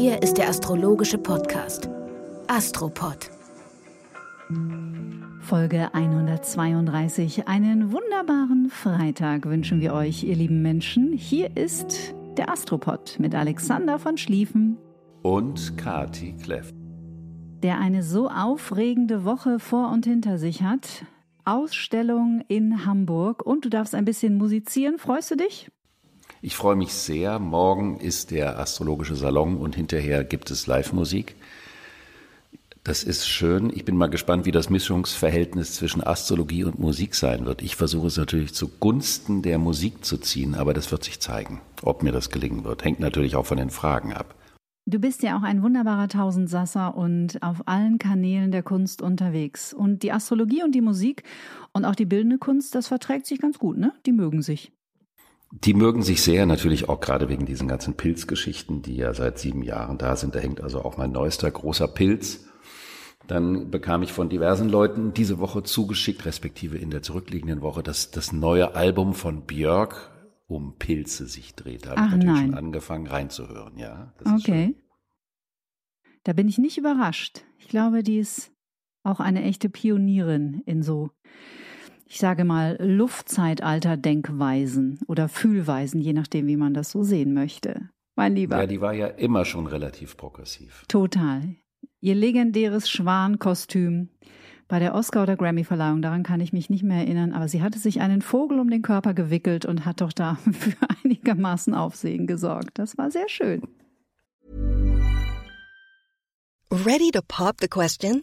Hier ist der astrologische Podcast Astropod. Folge 132. Einen wunderbaren Freitag wünschen wir euch, ihr lieben Menschen. Hier ist der Astropod mit Alexander von Schlieffen und Kati Kleff. Der eine so aufregende Woche vor und hinter sich hat. Ausstellung in Hamburg und du darfst ein bisschen musizieren. Freust du dich? Ich freue mich sehr. Morgen ist der astrologische Salon und hinterher gibt es Live-Musik. Das ist schön. Ich bin mal gespannt, wie das Mischungsverhältnis zwischen Astrologie und Musik sein wird. Ich versuche es natürlich zugunsten der Musik zu ziehen, aber das wird sich zeigen, ob mir das gelingen wird. Hängt natürlich auch von den Fragen ab. Du bist ja auch ein wunderbarer Tausendsasser und auf allen Kanälen der Kunst unterwegs. Und die Astrologie und die Musik und auch die bildende Kunst, das verträgt sich ganz gut, ne? Die mögen sich. Die mögen sich sehr, natürlich auch gerade wegen diesen ganzen Pilzgeschichten, die ja seit sieben Jahren da sind. Da hängt also auch mein neuester großer Pilz. Dann bekam ich von diversen Leuten diese Woche zugeschickt, respektive in der zurückliegenden Woche, dass das neue Album von Björk um Pilze sich dreht. Da habe ich natürlich nein. schon angefangen reinzuhören, ja. okay. Da bin ich nicht überrascht. Ich glaube, die ist auch eine echte Pionierin in so ich sage mal, Luftzeitalter-Denkweisen oder Fühlweisen, je nachdem, wie man das so sehen möchte. Mein Lieber. Ja, die war ja immer schon relativ progressiv. Total. Ihr legendäres Schwankostüm bei der Oscar- oder Grammy-Verleihung, daran kann ich mich nicht mehr erinnern, aber sie hatte sich einen Vogel um den Körper gewickelt und hat doch da für einigermaßen Aufsehen gesorgt. Das war sehr schön. Ready to pop the question?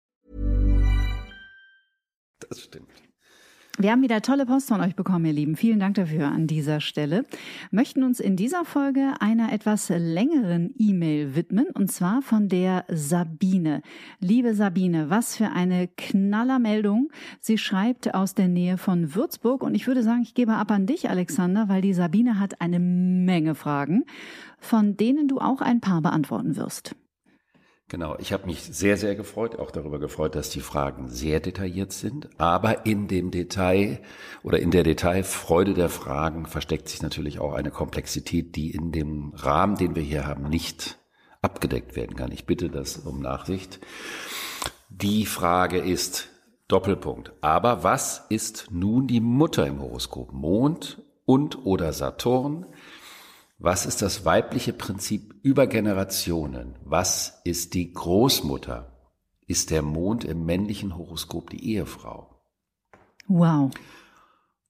Das stimmt. Wir haben wieder tolle Post von euch bekommen, ihr Lieben. Vielen Dank dafür an dieser Stelle. Möchten uns in dieser Folge einer etwas längeren E-Mail widmen und zwar von der Sabine. Liebe Sabine, was für eine Knallermeldung. Sie schreibt aus der Nähe von Würzburg und ich würde sagen, ich gebe ab an dich, Alexander, weil die Sabine hat eine Menge Fragen, von denen du auch ein paar beantworten wirst. Genau, ich habe mich sehr, sehr gefreut, auch darüber gefreut, dass die Fragen sehr detailliert sind. Aber in dem Detail oder in der Detailfreude der Fragen versteckt sich natürlich auch eine Komplexität, die in dem Rahmen, den wir hier haben, nicht abgedeckt werden kann. Ich bitte das um Nachsicht. Die Frage ist Doppelpunkt. Aber was ist nun die Mutter im Horoskop? Mond und oder Saturn? Was ist das weibliche Prinzip über Generationen? Was ist die Großmutter? Ist der Mond im männlichen Horoskop die Ehefrau? Wow.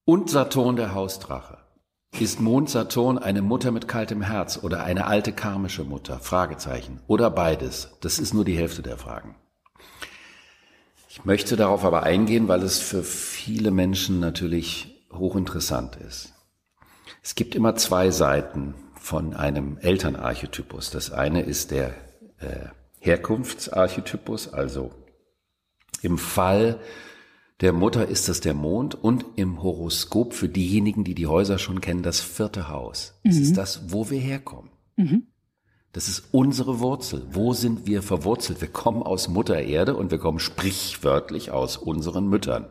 Und Saturn der Hausdrache. Ist Mond Saturn eine Mutter mit kaltem Herz oder eine alte karmische Mutter? Fragezeichen. Oder beides? Das ist nur die Hälfte der Fragen. Ich möchte darauf aber eingehen, weil es für viele Menschen natürlich hochinteressant ist. Es gibt immer zwei Seiten von einem Elternarchetypus. Das eine ist der äh, Herkunftsarchetypus, also im Fall der Mutter ist es der Mond und im Horoskop für diejenigen, die die Häuser schon kennen, das vierte Haus. Das mhm. ist das, wo wir herkommen. Mhm. Das ist unsere Wurzel. Wo sind wir verwurzelt? Wir kommen aus Mutter Erde und wir kommen sprichwörtlich aus unseren Müttern.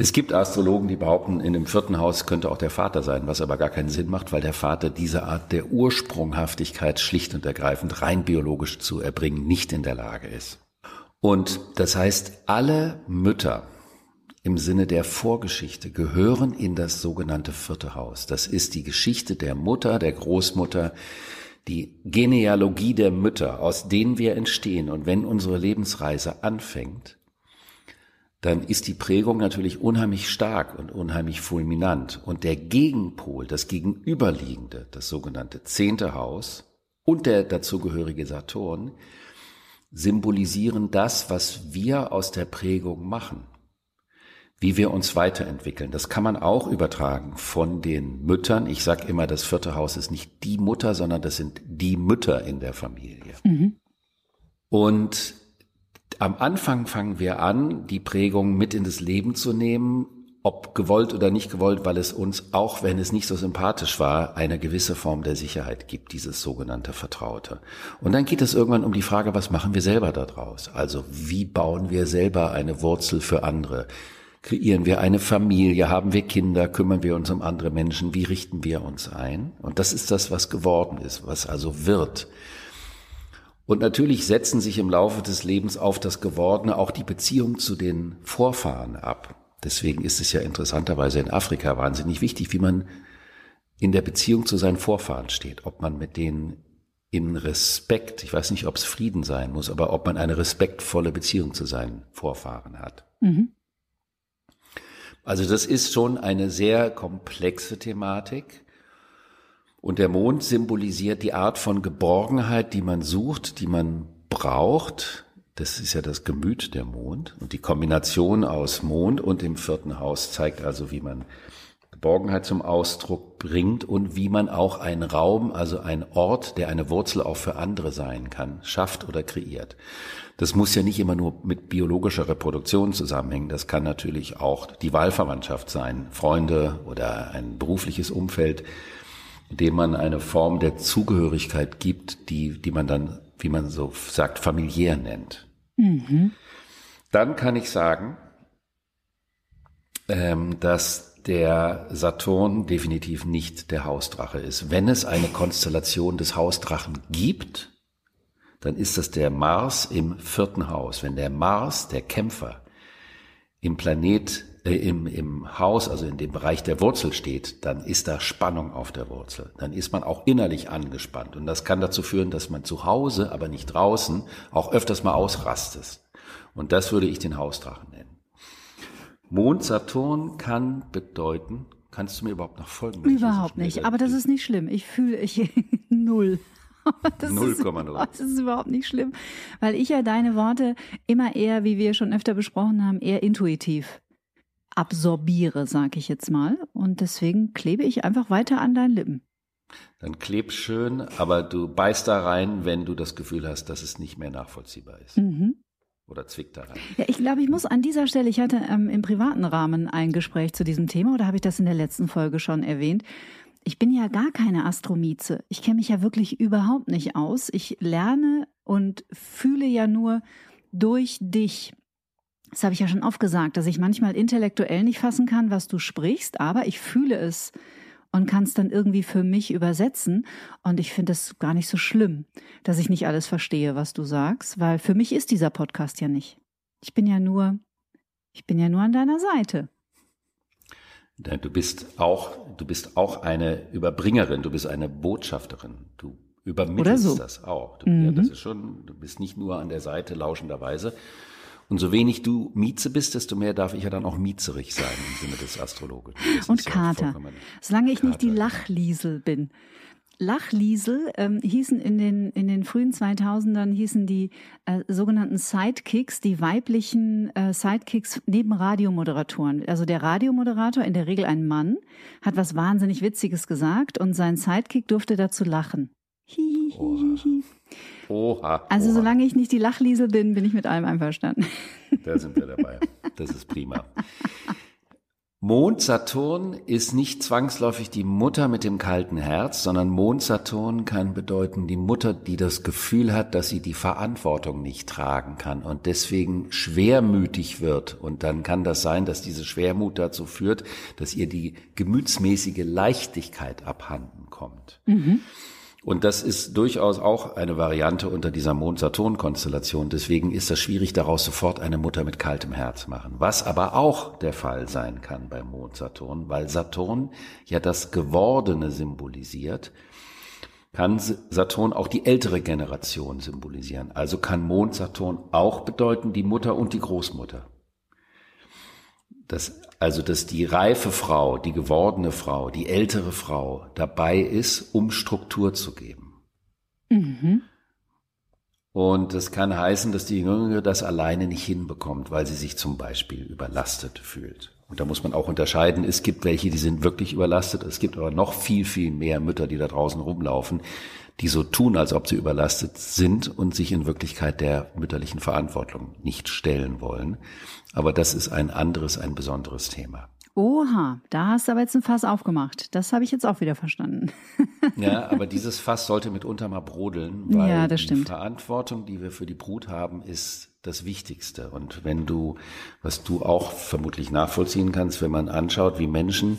Es gibt Astrologen, die behaupten, in dem vierten Haus könnte auch der Vater sein, was aber gar keinen Sinn macht, weil der Vater diese Art der Ursprunghaftigkeit schlicht und ergreifend rein biologisch zu erbringen nicht in der Lage ist. Und das heißt, alle Mütter im Sinne der Vorgeschichte gehören in das sogenannte vierte Haus. Das ist die Geschichte der Mutter, der Großmutter, die Genealogie der Mütter, aus denen wir entstehen. Und wenn unsere Lebensreise anfängt, dann ist die Prägung natürlich unheimlich stark und unheimlich fulminant. Und der Gegenpol, das Gegenüberliegende, das sogenannte zehnte Haus und der dazugehörige Saturn, symbolisieren das, was wir aus der Prägung machen, wie wir uns weiterentwickeln. Das kann man auch übertragen von den Müttern. Ich sage immer, das vierte Haus ist nicht die Mutter, sondern das sind die Mütter in der Familie. Mhm. Und am Anfang fangen wir an, die Prägung mit in das Leben zu nehmen, ob gewollt oder nicht gewollt, weil es uns, auch wenn es nicht so sympathisch war, eine gewisse Form der Sicherheit gibt, dieses sogenannte Vertraute. Und dann geht es irgendwann um die Frage, was machen wir selber daraus? Also wie bauen wir selber eine Wurzel für andere? Kreieren wir eine Familie? Haben wir Kinder? Kümmern wir uns um andere Menschen? Wie richten wir uns ein? Und das ist das, was geworden ist, was also wird. Und natürlich setzen sich im Laufe des Lebens auf das Gewordene auch die Beziehung zu den Vorfahren ab. Deswegen ist es ja interessanterweise in Afrika wahnsinnig wichtig, wie man in der Beziehung zu seinen Vorfahren steht, ob man mit denen in Respekt, ich weiß nicht, ob es Frieden sein muss, aber ob man eine respektvolle Beziehung zu seinen Vorfahren hat. Mhm. Also das ist schon eine sehr komplexe Thematik. Und der Mond symbolisiert die Art von Geborgenheit, die man sucht, die man braucht, das ist ja das Gemüt der Mond. Und die Kombination aus Mond und dem vierten Haus zeigt also, wie man Geborgenheit zum Ausdruck bringt und wie man auch einen Raum, also einen Ort, der eine Wurzel auch für andere sein kann, schafft oder kreiert. Das muss ja nicht immer nur mit biologischer Reproduktion zusammenhängen. Das kann natürlich auch die Wahlverwandtschaft sein, Freunde oder ein berufliches Umfeld, in dem man eine Form der Zugehörigkeit gibt, die, die man dann, wie man so sagt, familiär nennt. Mhm. Dann kann ich sagen, ähm, dass der Saturn definitiv nicht der Hausdrache ist. Wenn es eine Konstellation des Hausdrachen gibt, dann ist das der Mars im vierten Haus. Wenn der Mars, der Kämpfer, im Planet, äh, im, im Haus, also in dem Bereich der Wurzel steht, dann ist da Spannung auf der Wurzel. Dann ist man auch innerlich angespannt. Und das kann dazu führen, dass man zu Hause, aber nicht draußen, auch öfters mal ausrastet. Und das würde ich den Hausdrachen nennen. Mond Saturn kann bedeuten, kannst du mir überhaupt noch folgen? Überhaupt nicht, aber das ist nicht schlimm. Ich fühle ich null. 0,0. Das ist überhaupt nicht schlimm, weil ich ja deine Worte immer eher, wie wir schon öfter besprochen haben, eher intuitiv absorbiere, sage ich jetzt mal. Und deswegen klebe ich einfach weiter an deinen Lippen. Dann kleb schön, aber du beißt da rein, wenn du das Gefühl hast, dass es nicht mehr nachvollziehbar ist. Mhm. Oder zwickt da rein. Ja, ich glaube, ich muss an dieser Stelle, ich hatte ähm, im privaten Rahmen ein Gespräch zu diesem Thema oder habe ich das in der letzten Folge schon erwähnt? Ich bin ja gar keine Astromize. Ich kenne mich ja wirklich überhaupt nicht aus. Ich lerne und fühle ja nur durch dich. Das habe ich ja schon oft gesagt, dass ich manchmal intellektuell nicht fassen kann, was du sprichst, aber ich fühle es und kann es dann irgendwie für mich übersetzen. Und ich finde es gar nicht so schlimm, dass ich nicht alles verstehe, was du sagst, weil für mich ist dieser Podcast ja nicht. Ich bin ja nur, ich bin ja nur an deiner Seite. Du bist auch, du bist auch eine Überbringerin, du bist eine Botschafterin. Du übermittelst so. das auch. Du, mhm. ja, das ist schon, du bist nicht nur an der Seite lauschenderweise. Und so wenig du Mieze bist, desto mehr darf ich ja dann auch miezerig sein im Sinne des Astrologen. Und Kater. Solange ich Kater. nicht die Lachliesel bin. Lachliesel ähm, hießen in den, in den frühen 2000ern hießen die äh, sogenannten Sidekicks, die weiblichen äh, Sidekicks neben Radiomoderatoren. Also der Radiomoderator, in der Regel ein Mann, hat was wahnsinnig Witziges gesagt und sein Sidekick durfte dazu lachen. Hihihihi. Oha. Also solange ich nicht die Lachliesel bin, bin ich mit allem einverstanden. Da sind wir dabei. Das ist prima. Mond Saturn ist nicht zwangsläufig die Mutter mit dem kalten Herz, sondern Mond Saturn kann bedeuten die Mutter, die das Gefühl hat, dass sie die Verantwortung nicht tragen kann und deswegen schwermütig wird. Und dann kann das sein, dass diese Schwermut dazu führt, dass ihr die gemütsmäßige Leichtigkeit abhanden kommt. Mhm. Und das ist durchaus auch eine Variante unter dieser Mond-Saturn-Konstellation. Deswegen ist das schwierig, daraus sofort eine Mutter mit kaltem Herz machen. Was aber auch der Fall sein kann bei Mond-Saturn, weil Saturn ja das Gewordene symbolisiert, kann Saturn auch die ältere Generation symbolisieren. Also kann Mond-Saturn auch bedeuten die Mutter und die Großmutter. Das also, dass die reife Frau, die gewordene Frau, die ältere Frau dabei ist, um Struktur zu geben. Mhm. Und das kann heißen, dass die Jüngere das alleine nicht hinbekommt, weil sie sich zum Beispiel überlastet fühlt. Und da muss man auch unterscheiden, es gibt welche, die sind wirklich überlastet, es gibt aber noch viel, viel mehr Mütter, die da draußen rumlaufen, die so tun, als ob sie überlastet sind und sich in Wirklichkeit der mütterlichen Verantwortung nicht stellen wollen. Aber das ist ein anderes, ein besonderes Thema. Oha, da hast du aber jetzt ein Fass aufgemacht. Das habe ich jetzt auch wieder verstanden. ja, aber dieses Fass sollte mitunter mal brodeln, weil ja, das die. Verantwortung, die wir für die Brut haben, ist das Wichtigste. Und wenn du, was du auch vermutlich nachvollziehen kannst, wenn man anschaut, wie Menschen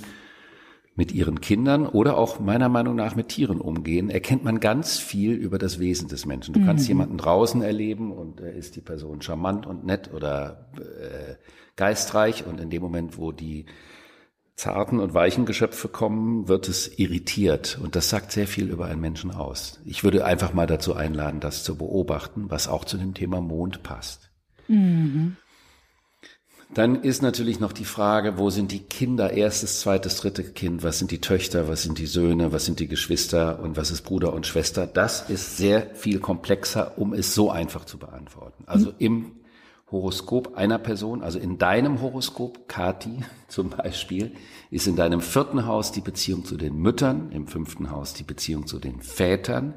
mit ihren Kindern oder auch meiner Meinung nach mit Tieren umgehen, erkennt man ganz viel über das Wesen des Menschen. Du mhm. kannst jemanden draußen erleben und äh, ist die Person charmant und nett oder äh, geistreich und in dem Moment, wo die zarten und weichen Geschöpfe kommen, wird es irritiert und das sagt sehr viel über einen Menschen aus. Ich würde einfach mal dazu einladen, das zu beobachten, was auch zu dem Thema Mond passt. Mhm. Dann ist natürlich noch die Frage, wo sind die Kinder, erstes, zweites, dritte Kind, was sind die Töchter, was sind die Söhne, was sind die Geschwister und was ist Bruder und Schwester. Das ist sehr viel komplexer, um es so einfach zu beantworten. Also im Horoskop einer Person, also in deinem Horoskop, Kati zum Beispiel, ist in deinem vierten Haus die Beziehung zu den Müttern, im fünften Haus die Beziehung zu den Vätern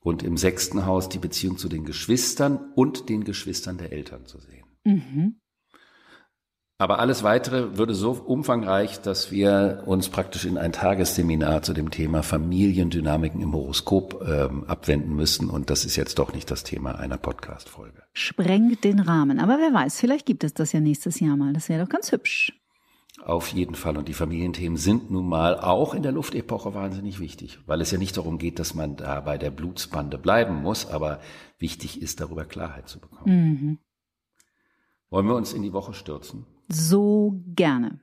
und im sechsten Haus die Beziehung zu den Geschwistern und den Geschwistern der Eltern zu sehen. Mhm. Aber alles weitere würde so umfangreich, dass wir uns praktisch in ein Tagesseminar zu dem Thema Familiendynamiken im Horoskop ähm, abwenden müssen. Und das ist jetzt doch nicht das Thema einer Podcast-Folge. Sprengt den Rahmen. Aber wer weiß, vielleicht gibt es das ja nächstes Jahr mal. Das wäre doch ganz hübsch. Auf jeden Fall. Und die Familienthemen sind nun mal auch in der Luftepoche wahnsinnig wichtig, weil es ja nicht darum geht, dass man da bei der Blutsbande bleiben muss, aber wichtig ist, darüber Klarheit zu bekommen. Mhm. Wollen wir uns in die Woche stürzen? So gerne.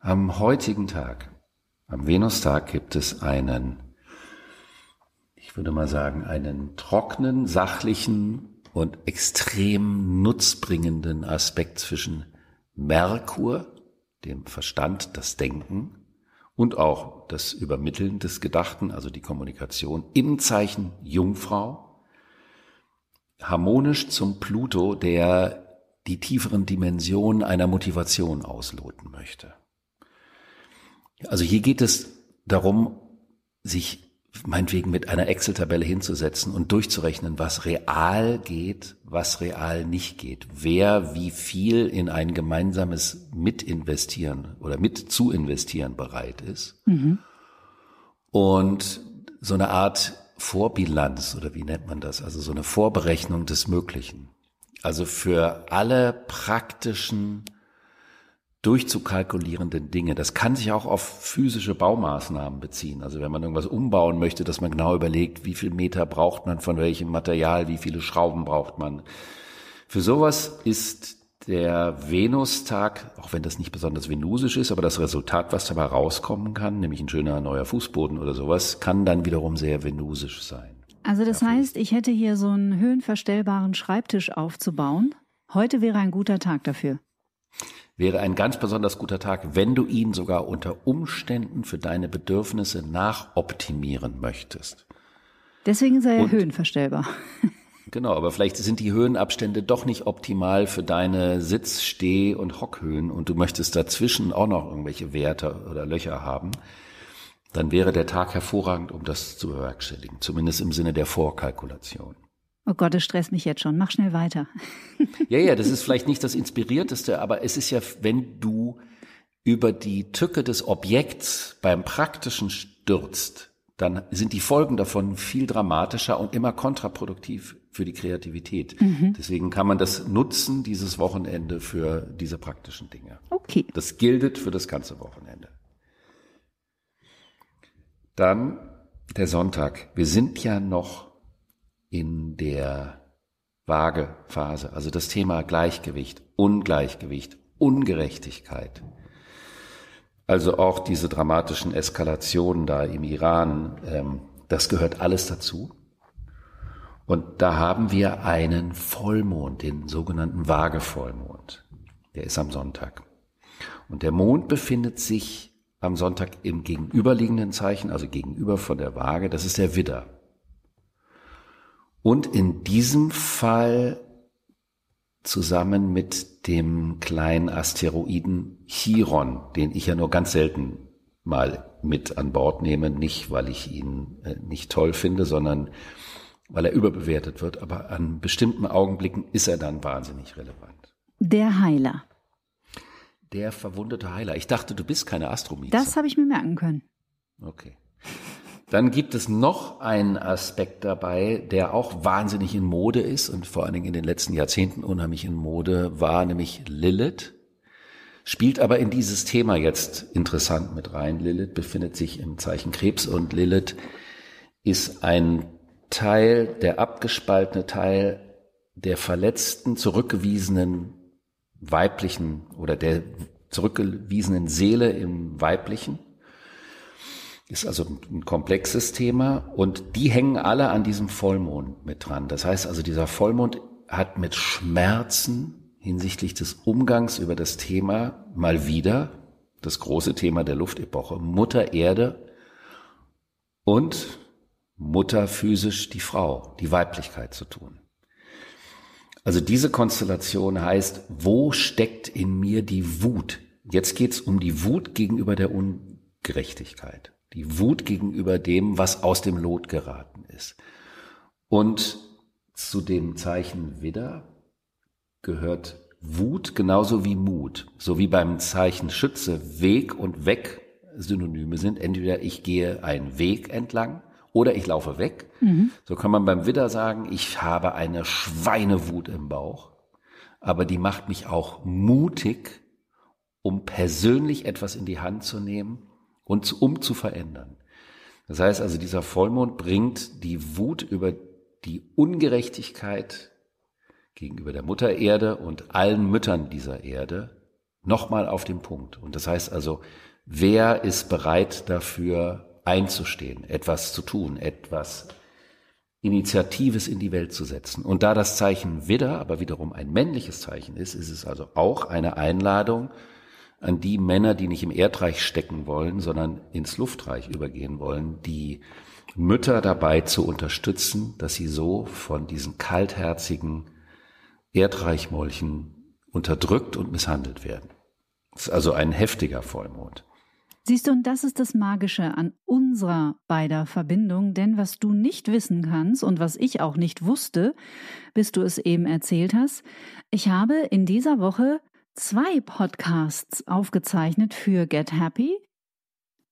Am heutigen Tag, am Venustag, gibt es einen, ich würde mal sagen, einen trockenen, sachlichen und extrem nutzbringenden Aspekt zwischen Merkur, dem Verstand, das Denken, und auch das Übermitteln des Gedachten, also die Kommunikation im Zeichen Jungfrau, harmonisch zum Pluto, der die tieferen Dimensionen einer Motivation ausloten möchte. Also hier geht es darum, sich meinetwegen mit einer Excel-Tabelle hinzusetzen und durchzurechnen, was real geht, was real nicht geht, wer wie viel in ein gemeinsames Mitinvestieren oder mit zu investieren bereit ist. Mhm. Und so eine Art Vorbilanz oder wie nennt man das? Also so eine Vorberechnung des Möglichen. Also für alle praktischen durchzukalkulierenden Dinge. Das kann sich auch auf physische Baumaßnahmen beziehen. Also wenn man irgendwas umbauen möchte, dass man genau überlegt, wie viel Meter braucht man von welchem Material, wie viele Schrauben braucht man. Für sowas ist der Venustag, auch wenn das nicht besonders venusisch ist, aber das Resultat, was dabei rauskommen kann, nämlich ein schöner neuer Fußboden oder sowas, kann dann wiederum sehr venusisch sein. Also das heißt, ich hätte hier so einen höhenverstellbaren Schreibtisch aufzubauen. Heute wäre ein guter Tag dafür wäre ein ganz besonders guter Tag, wenn du ihn sogar unter Umständen für deine Bedürfnisse nachoptimieren möchtest. Deswegen sei er höhenverstellbar. Genau, aber vielleicht sind die Höhenabstände doch nicht optimal für deine Sitz-, Steh- und Hockhöhen und du möchtest dazwischen auch noch irgendwelche Werte oder Löcher haben, dann wäre der Tag hervorragend, um das zu bewerkstelligen, zumindest im Sinne der Vorkalkulation. Oh Gott, das stresst mich jetzt schon. Mach schnell weiter. ja, ja, das ist vielleicht nicht das Inspirierteste, aber es ist ja, wenn du über die Tücke des Objekts beim Praktischen stürzt, dann sind die Folgen davon viel dramatischer und immer kontraproduktiv für die Kreativität. Mhm. Deswegen kann man das nutzen, dieses Wochenende, für diese praktischen Dinge. Okay. Das gilt für das ganze Wochenende. Dann der Sonntag. Wir sind ja noch in der Waagephase, also das Thema Gleichgewicht, Ungleichgewicht, Ungerechtigkeit. Also auch diese dramatischen Eskalationen da im Iran, ähm, das gehört alles dazu. Und da haben wir einen Vollmond, den sogenannten Waagevollmond. Der ist am Sonntag. Und der Mond befindet sich am Sonntag im gegenüberliegenden Zeichen, also gegenüber von der Waage, das ist der Widder. Und in diesem Fall zusammen mit dem kleinen Asteroiden Chiron, den ich ja nur ganz selten mal mit an Bord nehme, nicht weil ich ihn äh, nicht toll finde, sondern weil er überbewertet wird, aber an bestimmten Augenblicken ist er dann wahnsinnig relevant. Der Heiler. Der verwundete Heiler. Ich dachte, du bist keine Astromieze. Das habe ich mir merken können. Okay. Dann gibt es noch einen Aspekt dabei, der auch wahnsinnig in Mode ist und vor allen Dingen in den letzten Jahrzehnten unheimlich in Mode war, nämlich Lilith. Spielt aber in dieses Thema jetzt interessant mit rein. Lilith befindet sich im Zeichen Krebs und Lilith ist ein Teil, der abgespaltene Teil der verletzten, zurückgewiesenen weiblichen oder der zurückgewiesenen Seele im weiblichen ist also ein komplexes Thema und die hängen alle an diesem Vollmond mit dran. Das heißt also, dieser Vollmond hat mit Schmerzen hinsichtlich des Umgangs über das Thema mal wieder das große Thema der Luftepoche, Mutter Erde und Mutter physisch die Frau, die Weiblichkeit zu tun. Also diese Konstellation heißt, wo steckt in mir die Wut? Jetzt geht's um die Wut gegenüber der Ungerechtigkeit die Wut gegenüber dem, was aus dem Lot geraten ist. Und zu dem Zeichen Widder gehört Wut genauso wie Mut. So wie beim Zeichen Schütze Weg und Weg Synonyme sind. Entweder ich gehe einen Weg entlang oder ich laufe weg. Mhm. So kann man beim Widder sagen, ich habe eine Schweinewut im Bauch, aber die macht mich auch mutig, um persönlich etwas in die Hand zu nehmen und um zu verändern. Das heißt also, dieser Vollmond bringt die Wut über die Ungerechtigkeit gegenüber der Mutter Erde und allen Müttern dieser Erde nochmal auf den Punkt. Und das heißt also, wer ist bereit dafür einzustehen, etwas zu tun, etwas Initiatives in die Welt zu setzen. Und da das Zeichen Widder aber wiederum ein männliches Zeichen ist, ist es also auch eine Einladung, an die Männer, die nicht im Erdreich stecken wollen, sondern ins Luftreich übergehen wollen, die Mütter dabei zu unterstützen, dass sie so von diesen kaltherzigen Erdreichmolchen unterdrückt und misshandelt werden. Das ist also ein heftiger Vollmond. Siehst du, und das ist das Magische an unserer beider Verbindung, denn was du nicht wissen kannst und was ich auch nicht wusste, bis du es eben erzählt hast, ich habe in dieser Woche zwei Podcasts aufgezeichnet für Get Happy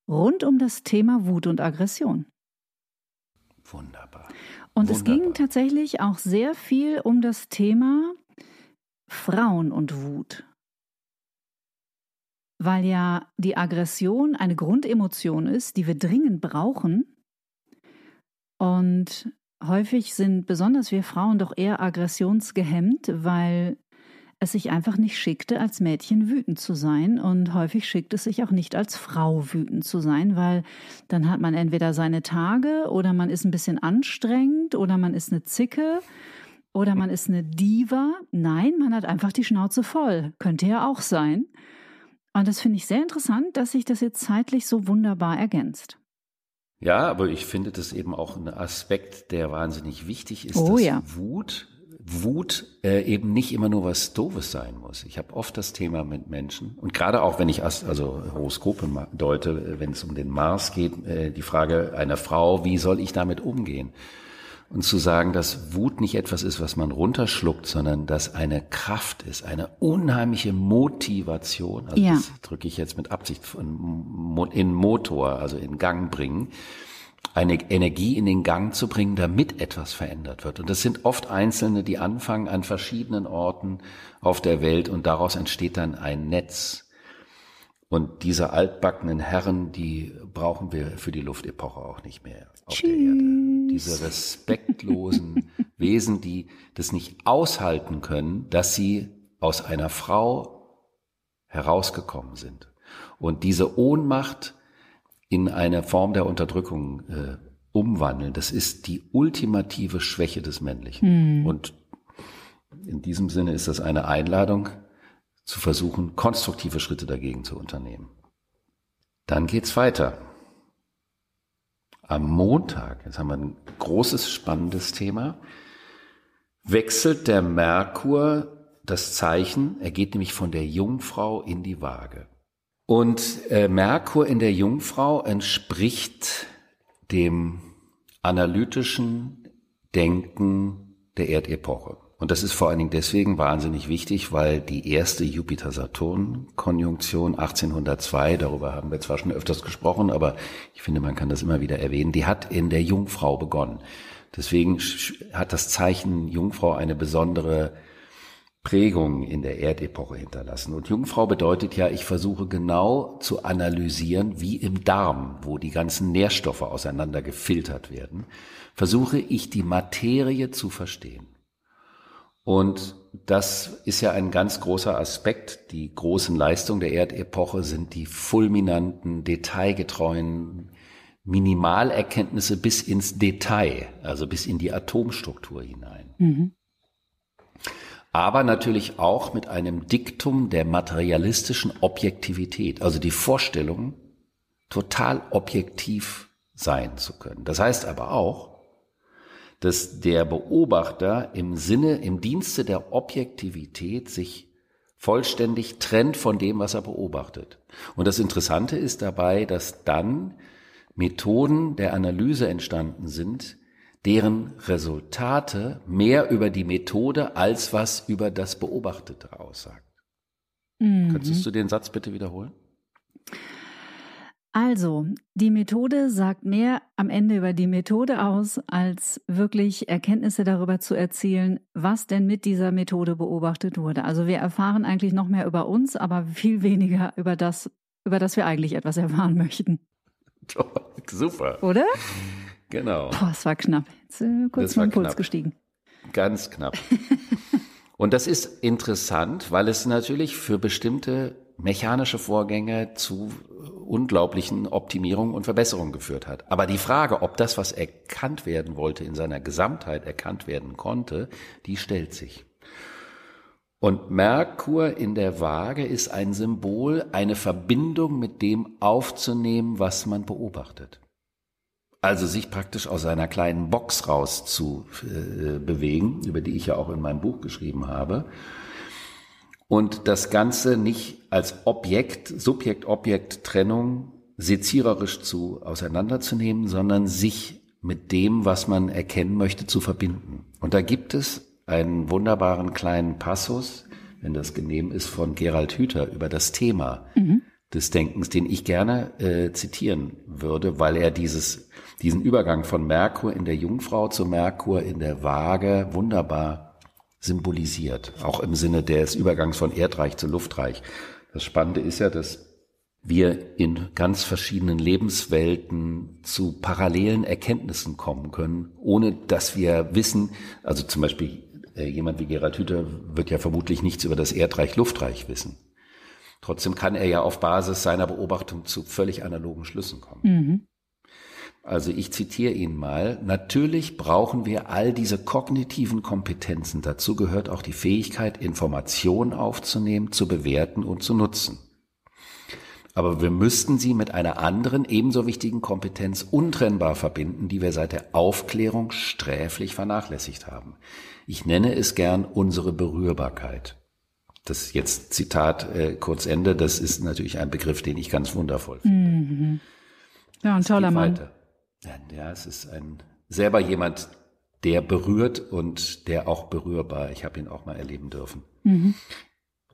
rund um das Thema Wut und Aggression. Wunderbar. Und Wunderbar. es ging tatsächlich auch sehr viel um das Thema Frauen und Wut. Weil ja die Aggression eine Grundemotion ist, die wir dringend brauchen. Und häufig sind besonders wir Frauen doch eher aggressionsgehemmt, weil es sich einfach nicht schickte, als Mädchen wütend zu sein. Und häufig schickt es sich auch nicht als Frau wütend zu sein, weil dann hat man entweder seine Tage oder man ist ein bisschen anstrengend oder man ist eine Zicke oder man ist eine Diva. Nein, man hat einfach die Schnauze voll. Könnte ja auch sein. Und das finde ich sehr interessant, dass sich das jetzt zeitlich so wunderbar ergänzt. Ja, aber ich finde das eben auch ein Aspekt, der wahnsinnig wichtig ist, oh, dass ja. Wut Wut äh, eben nicht immer nur was Doofes sein muss. Ich habe oft das Thema mit Menschen und gerade auch, wenn ich also Horoskope deute, äh, wenn es um den Mars geht, äh, die Frage einer Frau, wie soll ich damit umgehen? Und zu sagen, dass Wut nicht etwas ist, was man runterschluckt, sondern dass eine Kraft ist, eine unheimliche Motivation. Also ja. das drücke ich jetzt mit Absicht in Motor, also in Gang bringen eine Energie in den Gang zu bringen, damit etwas verändert wird. Und das sind oft Einzelne, die anfangen an verschiedenen Orten auf der Welt und daraus entsteht dann ein Netz. Und diese altbackenen Herren, die brauchen wir für die Luftepoche auch nicht mehr auf Tschüss. der Erde. Diese respektlosen Wesen, die das nicht aushalten können, dass sie aus einer Frau herausgekommen sind. Und diese Ohnmacht, in eine Form der Unterdrückung äh, umwandeln. Das ist die ultimative Schwäche des Männlichen. Mhm. Und in diesem Sinne ist das eine Einladung, zu versuchen, konstruktive Schritte dagegen zu unternehmen. Dann geht's weiter. Am Montag, jetzt haben wir ein großes, spannendes Thema, wechselt der Merkur das Zeichen, er geht nämlich von der Jungfrau in die Waage. Und äh, Merkur in der Jungfrau entspricht dem analytischen Denken der Erdepoche. Und das ist vor allen Dingen deswegen wahnsinnig wichtig, weil die erste Jupiter-Saturn-Konjunktion 1802, darüber haben wir zwar schon öfters gesprochen, aber ich finde, man kann das immer wieder erwähnen, die hat in der Jungfrau begonnen. Deswegen hat das Zeichen Jungfrau eine besondere Prägung in der Erdepoche hinterlassen. Und Jungfrau bedeutet ja, ich versuche genau zu analysieren, wie im Darm, wo die ganzen Nährstoffe auseinander gefiltert werden, versuche ich die Materie zu verstehen. Und das ist ja ein ganz großer Aspekt. Die großen Leistungen der Erdepoche sind die fulminanten, detailgetreuen Minimalerkenntnisse bis ins Detail, also bis in die Atomstruktur hinein. Mhm aber natürlich auch mit einem Diktum der materialistischen Objektivität, also die Vorstellung, total objektiv sein zu können. Das heißt aber auch, dass der Beobachter im Sinne, im Dienste der Objektivität sich vollständig trennt von dem, was er beobachtet. Und das Interessante ist dabei, dass dann Methoden der Analyse entstanden sind, deren Resultate mehr über die Methode als was über das Beobachtete aussagt. Mhm. Könntest du den Satz bitte wiederholen? Also, die Methode sagt mehr am Ende über die Methode aus, als wirklich Erkenntnisse darüber zu erzielen, was denn mit dieser Methode beobachtet wurde. Also wir erfahren eigentlich noch mehr über uns, aber viel weniger über das, über das wir eigentlich etwas erfahren möchten. Super. Oder? Genau. Boah, es war knapp. Jetzt äh, kurz mal Puls gestiegen. Ganz knapp. Und das ist interessant, weil es natürlich für bestimmte mechanische Vorgänge zu unglaublichen Optimierungen und Verbesserungen geführt hat. Aber die Frage, ob das, was erkannt werden wollte, in seiner Gesamtheit erkannt werden konnte, die stellt sich. Und Merkur in der Waage ist ein Symbol, eine Verbindung mit dem aufzunehmen, was man beobachtet. Also sich praktisch aus einer kleinen Box raus zu äh, bewegen, über die ich ja auch in meinem Buch geschrieben habe. Und das Ganze nicht als Objekt, Subjekt-Objekt-Trennung seziererisch zu auseinanderzunehmen, sondern sich mit dem, was man erkennen möchte, zu verbinden. Und da gibt es einen wunderbaren kleinen Passus, wenn das genehm ist, von Gerald Hüther über das Thema mhm. Des Denkens, den ich gerne äh, zitieren würde, weil er dieses diesen Übergang von Merkur in der Jungfrau zu Merkur in der Waage wunderbar symbolisiert. Auch im Sinne des Übergangs von Erdreich zu Luftreich. Das Spannende ist ja, dass wir in ganz verschiedenen Lebenswelten zu parallelen Erkenntnissen kommen können, ohne dass wir wissen, also zum Beispiel äh, jemand wie Gerhard Hüther wird ja vermutlich nichts über das Erdreich Luftreich wissen. Trotzdem kann er ja auf Basis seiner Beobachtung zu völlig analogen Schlüssen kommen. Mhm. Also ich zitiere ihn mal. Natürlich brauchen wir all diese kognitiven Kompetenzen. Dazu gehört auch die Fähigkeit, Informationen aufzunehmen, zu bewerten und zu nutzen. Aber wir müssten sie mit einer anderen, ebenso wichtigen Kompetenz untrennbar verbinden, die wir seit der Aufklärung sträflich vernachlässigt haben. Ich nenne es gern unsere Berührbarkeit. Das jetzt Zitat äh, kurz Ende, das ist natürlich ein Begriff, den ich ganz wundervoll finde. Mhm. Ja, ein toller Mann. Weiter. Ja, es ist ein selber jemand, der berührt und der auch berührbar. Ich habe ihn auch mal erleben dürfen. Mhm.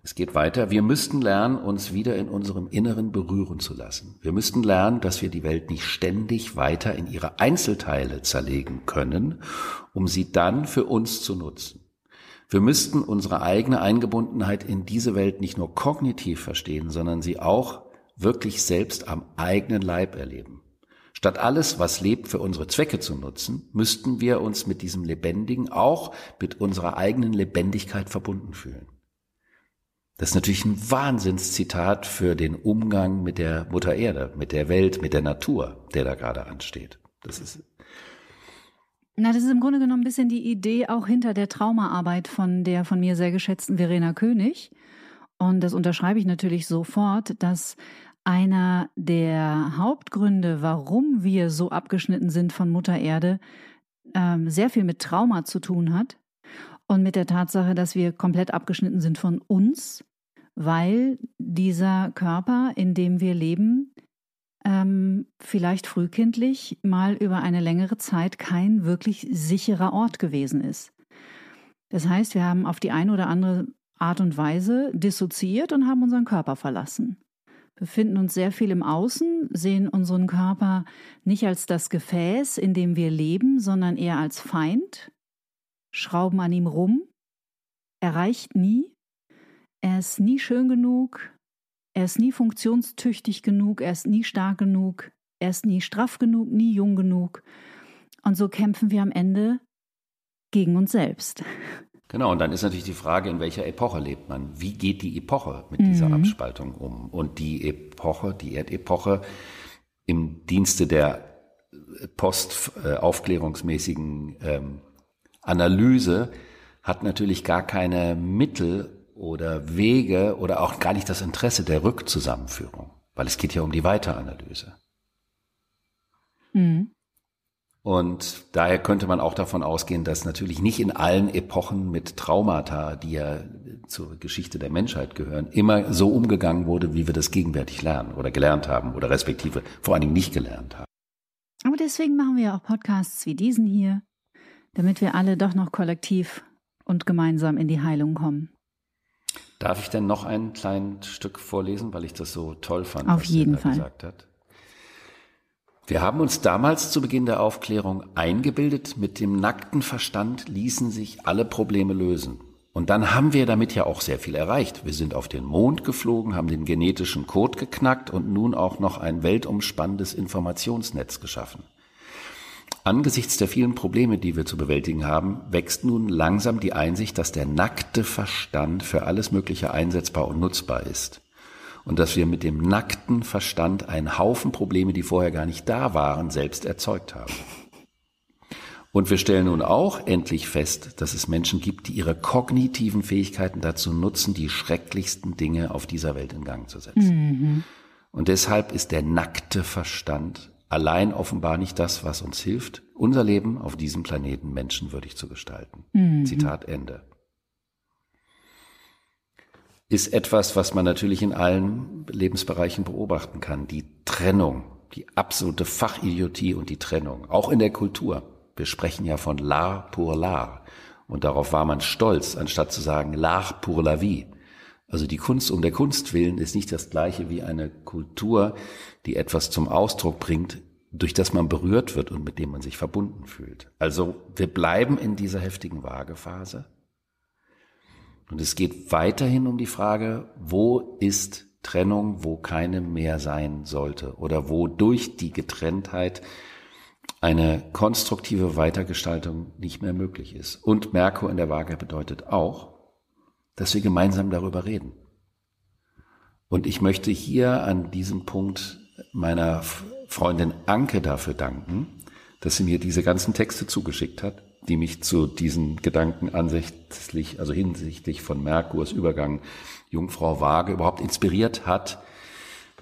Es geht weiter. Wir müssten lernen, uns wieder in unserem Inneren berühren zu lassen. Wir müssten lernen, dass wir die Welt nicht ständig weiter in ihre Einzelteile zerlegen können, um sie dann für uns zu nutzen. Wir müssten unsere eigene Eingebundenheit in diese Welt nicht nur kognitiv verstehen, sondern sie auch wirklich selbst am eigenen Leib erleben. Statt alles, was lebt, für unsere Zwecke zu nutzen, müssten wir uns mit diesem Lebendigen auch mit unserer eigenen Lebendigkeit verbunden fühlen. Das ist natürlich ein Wahnsinnszitat für den Umgang mit der Mutter Erde, mit der Welt, mit der Natur, der da gerade ansteht. Das ist na, das ist im Grunde genommen ein bisschen die Idee auch hinter der Traumaarbeit von der von mir sehr geschätzten Verena König. Und das unterschreibe ich natürlich sofort, dass einer der Hauptgründe, warum wir so abgeschnitten sind von Mutter Erde, ähm, sehr viel mit Trauma zu tun hat. und mit der Tatsache, dass wir komplett abgeschnitten sind von uns, weil dieser Körper, in dem wir leben, ähm, vielleicht frühkindlich mal über eine längere Zeit kein wirklich sicherer Ort gewesen ist. Das heißt, wir haben auf die eine oder andere Art und Weise dissoziiert und haben unseren Körper verlassen. Befinden uns sehr viel im Außen, sehen unseren Körper nicht als das Gefäß, in dem wir leben, sondern eher als Feind, schrauben an ihm rum. Er reicht nie, er ist nie schön genug, er ist nie funktionstüchtig genug, er ist nie stark genug, er ist nie straff genug, nie jung genug. Und so kämpfen wir am Ende gegen uns selbst. Genau, und dann ist natürlich die Frage, in welcher Epoche lebt man? Wie geht die Epoche mit dieser mhm. Abspaltung um? Und die Epoche, die Erdepoche im Dienste der postaufklärungsmäßigen ähm, Analyse hat natürlich gar keine Mittel oder Wege oder auch gar nicht das Interesse der Rückzusammenführung, weil es geht ja um die Weiteranalyse. Mhm. Und daher könnte man auch davon ausgehen, dass natürlich nicht in allen Epochen mit Traumata, die ja zur Geschichte der Menschheit gehören, immer so umgegangen wurde, wie wir das gegenwärtig lernen oder gelernt haben oder respektive vor allen Dingen nicht gelernt haben. Aber deswegen machen wir auch Podcasts wie diesen hier, damit wir alle doch noch kollektiv und gemeinsam in die Heilung kommen. Darf ich denn noch ein kleines Stück vorlesen, weil ich das so toll fand, Auf was jeden er Fall. gesagt hat? Wir haben uns damals zu Beginn der Aufklärung eingebildet, mit dem nackten Verstand ließen sich alle Probleme lösen. Und dann haben wir damit ja auch sehr viel erreicht. Wir sind auf den Mond geflogen, haben den genetischen Code geknackt und nun auch noch ein weltumspannendes Informationsnetz geschaffen. Angesichts der vielen Probleme, die wir zu bewältigen haben, wächst nun langsam die Einsicht, dass der nackte Verstand für alles Mögliche einsetzbar und nutzbar ist und dass wir mit dem nackten Verstand einen Haufen Probleme, die vorher gar nicht da waren, selbst erzeugt haben. Und wir stellen nun auch endlich fest, dass es Menschen gibt, die ihre kognitiven Fähigkeiten dazu nutzen, die schrecklichsten Dinge auf dieser Welt in Gang zu setzen. Mhm. Und deshalb ist der nackte Verstand allein offenbar nicht das, was uns hilft, unser Leben auf diesem Planeten menschenwürdig zu gestalten. Mhm. Zitat Ende ist etwas, was man natürlich in allen Lebensbereichen beobachten kann. Die Trennung, die absolute Fachidiotie und die Trennung. Auch in der Kultur. Wir sprechen ja von l'art pour l'art. Und darauf war man stolz, anstatt zu sagen l'art pour la vie. Also die Kunst um der Kunst willen ist nicht das gleiche wie eine Kultur, die etwas zum Ausdruck bringt, durch das man berührt wird und mit dem man sich verbunden fühlt. Also wir bleiben in dieser heftigen Waagephase. Und es geht weiterhin um die Frage, wo ist Trennung, wo keine mehr sein sollte oder wo durch die Getrenntheit eine konstruktive Weitergestaltung nicht mehr möglich ist. Und Merkur in der Waage bedeutet auch, dass wir gemeinsam darüber reden. Und ich möchte hier an diesem Punkt meiner Freundin Anke dafür danken, dass sie mir diese ganzen Texte zugeschickt hat die mich zu diesen Gedanken ansichtlich, also hinsichtlich von Merkurs Übergang Jungfrau Waage überhaupt inspiriert hat,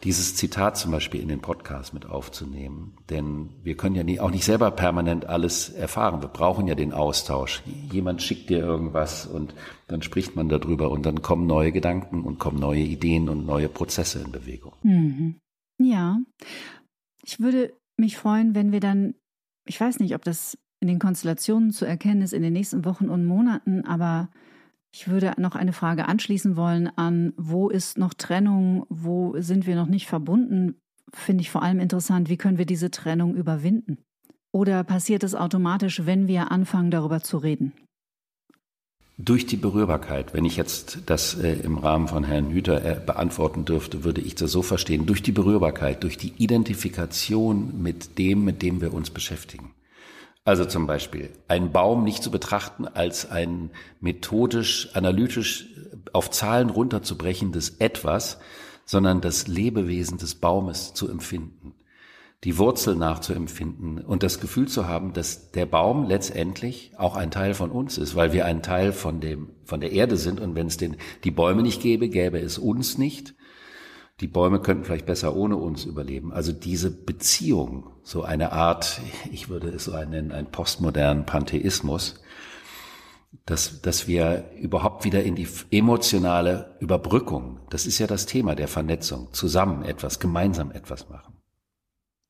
dieses Zitat zum Beispiel in den Podcast mit aufzunehmen. Denn wir können ja nie, auch nicht selber permanent alles erfahren. Wir brauchen ja den Austausch. Jemand schickt dir irgendwas und dann spricht man darüber und dann kommen neue Gedanken und kommen neue Ideen und neue Prozesse in Bewegung. Mhm. Ja, ich würde mich freuen, wenn wir dann, ich weiß nicht, ob das in den Konstellationen zu erkennen ist in den nächsten Wochen und Monaten. Aber ich würde noch eine Frage anschließen wollen an, wo ist noch Trennung, wo sind wir noch nicht verbunden? Finde ich vor allem interessant, wie können wir diese Trennung überwinden? Oder passiert es automatisch, wenn wir anfangen, darüber zu reden? Durch die Berührbarkeit, wenn ich jetzt das äh, im Rahmen von Herrn Hüter äh, beantworten dürfte, würde ich das so verstehen, durch die Berührbarkeit, durch die Identifikation mit dem, mit dem wir uns beschäftigen. Also zum Beispiel einen Baum nicht zu betrachten als ein methodisch, analytisch auf Zahlen runterzubrechendes Etwas, sondern das Lebewesen des Baumes zu empfinden, die Wurzel nachzuempfinden und das Gefühl zu haben, dass der Baum letztendlich auch ein Teil von uns ist, weil wir ein Teil von dem, von der Erde sind und wenn es den, die Bäume nicht gäbe, gäbe es uns nicht die Bäume könnten vielleicht besser ohne uns überleben. Also diese Beziehung, so eine Art, ich würde es so nennen, ein postmodernen Pantheismus, dass, dass wir überhaupt wieder in die emotionale Überbrückung, das ist ja das Thema der Vernetzung, zusammen etwas, gemeinsam etwas machen.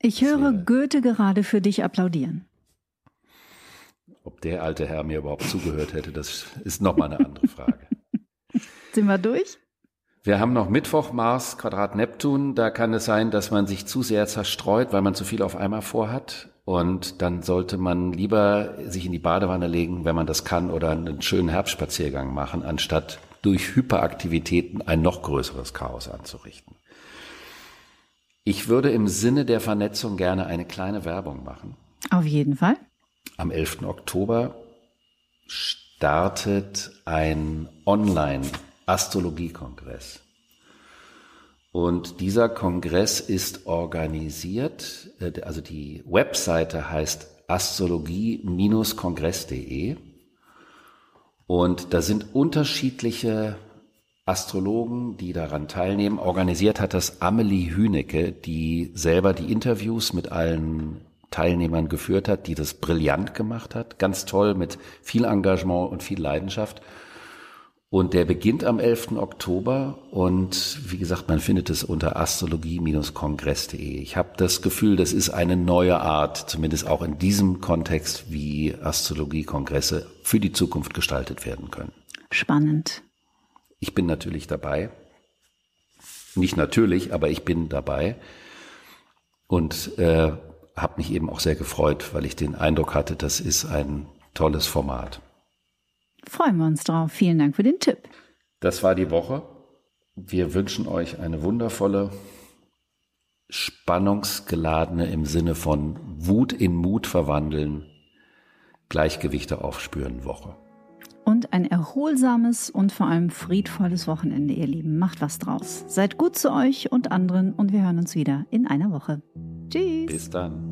Ich höre Goethe gerade für dich applaudieren. Ob der alte Herr mir überhaupt zugehört hätte, das ist nochmal eine andere Frage. Sind wir durch? Wir haben noch Mittwoch, Mars, Quadrat Neptun. Da kann es sein, dass man sich zu sehr zerstreut, weil man zu viel auf einmal vorhat. Und dann sollte man lieber sich in die Badewanne legen, wenn man das kann, oder einen schönen Herbstspaziergang machen, anstatt durch Hyperaktivitäten ein noch größeres Chaos anzurichten. Ich würde im Sinne der Vernetzung gerne eine kleine Werbung machen. Auf jeden Fall. Am 11. Oktober startet ein Online-Astrologiekongress. Und dieser Kongress ist organisiert, äh, also die Webseite heißt astrologie-kongress.de und da sind unterschiedliche Astrologen, die daran teilnehmen. Organisiert hat das Amelie Hünecke, die selber die Interviews mit allen Teilnehmern geführt hat, die das brillant gemacht hat. Ganz toll mit viel Engagement und viel Leidenschaft. Und der beginnt am 11. Oktober und wie gesagt, man findet es unter astrologie-kongress.de. Ich habe das Gefühl, das ist eine neue Art, zumindest auch in diesem Kontext, wie Astrologie-Kongresse für die Zukunft gestaltet werden können. Spannend. Ich bin natürlich dabei. Nicht natürlich, aber ich bin dabei und äh, habe mich eben auch sehr gefreut, weil ich den Eindruck hatte, das ist ein tolles Format. Freuen wir uns drauf. Vielen Dank für den Tipp. Das war die Woche. Wir wünschen euch eine wundervolle, spannungsgeladene im Sinne von Wut in Mut verwandeln, Gleichgewichte aufspüren Woche. Ein erholsames und vor allem friedvolles Wochenende, ihr Lieben. Macht was draus. Seid gut zu euch und anderen und wir hören uns wieder in einer Woche. Tschüss. Bis dann.